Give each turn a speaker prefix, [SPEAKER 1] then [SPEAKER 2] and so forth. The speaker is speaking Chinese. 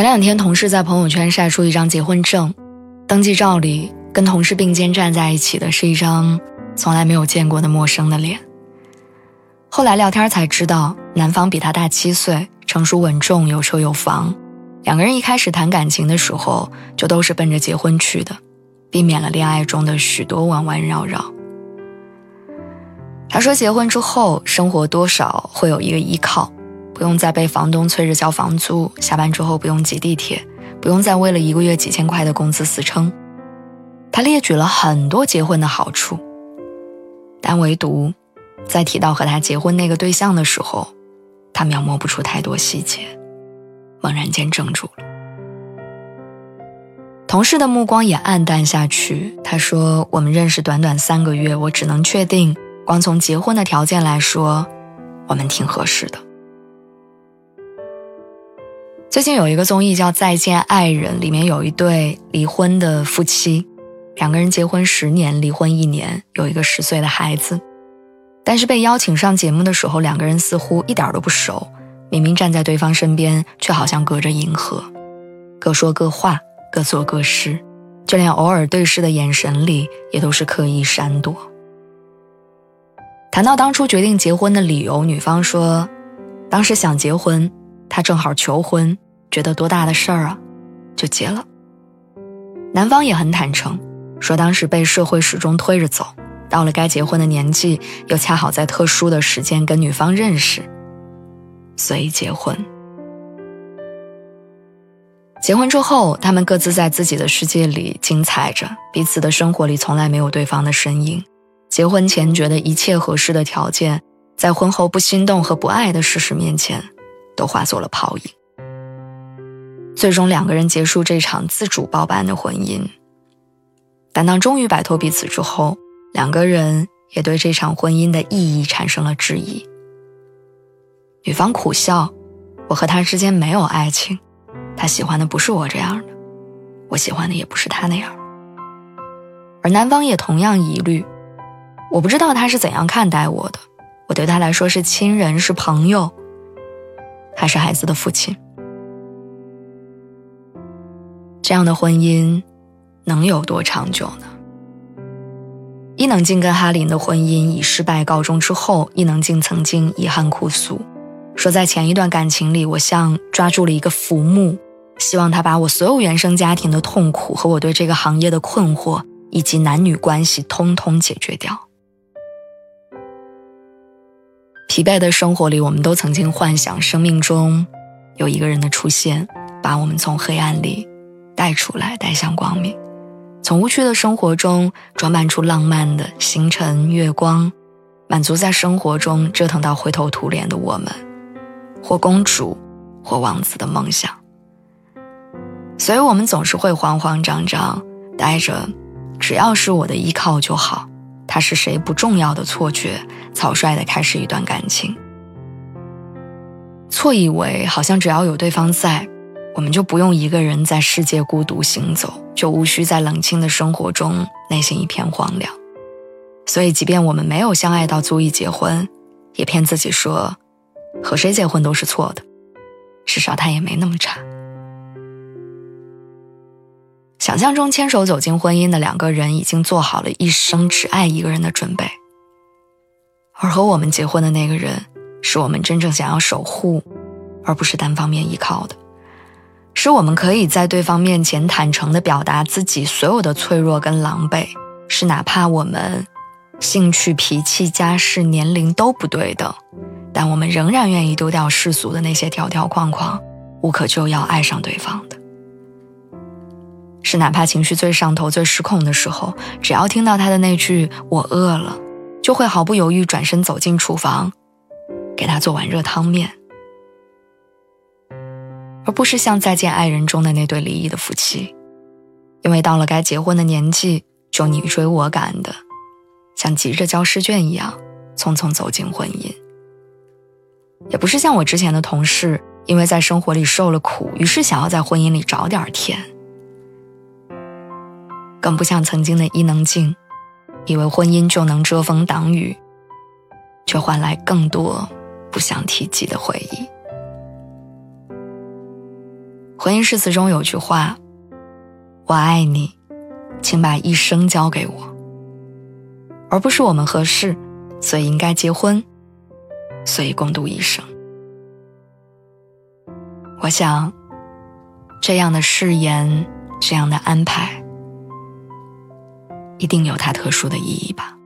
[SPEAKER 1] 前两天，同事在朋友圈晒出一张结婚证，登记照里跟同事并肩站在一起的是一张从来没有见过的陌生的脸。后来聊天才知道，男方比他大七岁，成熟稳重，有车有房。两个人一开始谈感情的时候，就都是奔着结婚去的，避免了恋爱中的许多弯弯绕绕。他说，结婚之后，生活多少会有一个依靠。不用再被房东催着交房租，下班之后不用挤地铁，不用再为了一个月几千块的工资死撑。他列举了很多结婚的好处，但唯独在提到和他结婚那个对象的时候，他描摹不出太多细节，猛然间怔住了。同事的目光也暗淡下去。他说：“我们认识短短三个月，我只能确定，光从结婚的条件来说，我们挺合适的。”最近有一个综艺叫《再见爱人》，里面有一对离婚的夫妻，两个人结婚十年，离婚一年，有一个十岁的孩子。但是被邀请上节目的时候，两个人似乎一点都不熟，明明站在对方身边，却好像隔着银河，各说各话，各做各事，就连偶尔对视的眼神里，也都是刻意闪躲。谈到当初决定结婚的理由，女方说，当时想结婚。他正好求婚，觉得多大的事儿啊，就结了。男方也很坦诚，说当时被社会始终推着走，到了该结婚的年纪，又恰好在特殊的时间跟女方认识，所以结婚。结婚之后，他们各自在自己的世界里精彩着，彼此的生活里从来没有对方的身影。结婚前觉得一切合适的条件，在婚后不心动和不爱的事实面前。都化作了泡影。最终，两个人结束这场自主包办的婚姻。但当终于摆脱彼此之后，两个人也对这场婚姻的意义产生了质疑。女方苦笑：“我和他之间没有爱情，他喜欢的不是我这样的，我喜欢的也不是他那样。”而男方也同样疑虑：“我不知道他是怎样看待我的，我对他来说是亲人，是朋友。”还是孩子的父亲，这样的婚姻能有多长久呢？伊能静跟哈林的婚姻以失败告终之后，伊能静曾经遗憾哭诉，说在前一段感情里，我像抓住了一个浮木，希望他把我所有原生家庭的痛苦和我对这个行业的困惑，以及男女关系通通解决掉。疲惫的生活里，我们都曾经幻想生命中有一个人的出现，把我们从黑暗里带出来，带向光明；从无趣的生活中装扮出浪漫的星辰、月光，满足在生活中折腾到灰头土脸的我们，或公主，或王子的梦想。所以，我们总是会慌慌张张，带着“只要是我的依靠就好”。他是谁不重要的错觉，草率的开始一段感情，错以为好像只要有对方在，我们就不用一个人在世界孤独行走，就无需在冷清的生活中内心一片荒凉。所以，即便我们没有相爱到足以结婚，也骗自己说，和谁结婚都是错的，至少他也没那么差。想象中牵手走进婚姻的两个人，已经做好了一生只爱一个人的准备。而和我们结婚的那个人，是我们真正想要守护，而不是单方面依靠的。是我们可以在对方面前坦诚地表达自己所有的脆弱跟狼狈。是哪怕我们兴趣、脾气、家世、年龄都不对等，但我们仍然愿意丢掉世俗的那些条条框框，无可救药爱上对方的。是哪怕情绪最上头、最失控的时候，只要听到他的那句“我饿了”，就会毫不犹豫转身走进厨房，给他做碗热汤面，而不是像《再见爱人》中的那对离异的夫妻，因为到了该结婚的年纪，就你追我赶的，像急着交试卷一样，匆匆走进婚姻。也不是像我之前的同事，因为在生活里受了苦，于是想要在婚姻里找点甜。不像曾经的伊能静，以为婚姻就能遮风挡雨，却换来更多不想提及的回忆。婚姻誓词中有句话：“我爱你，请把一生交给我。”而不是我们合适，所以应该结婚，所以共度一生。我想，这样的誓言，这样的安排。一定有它特殊的意义吧。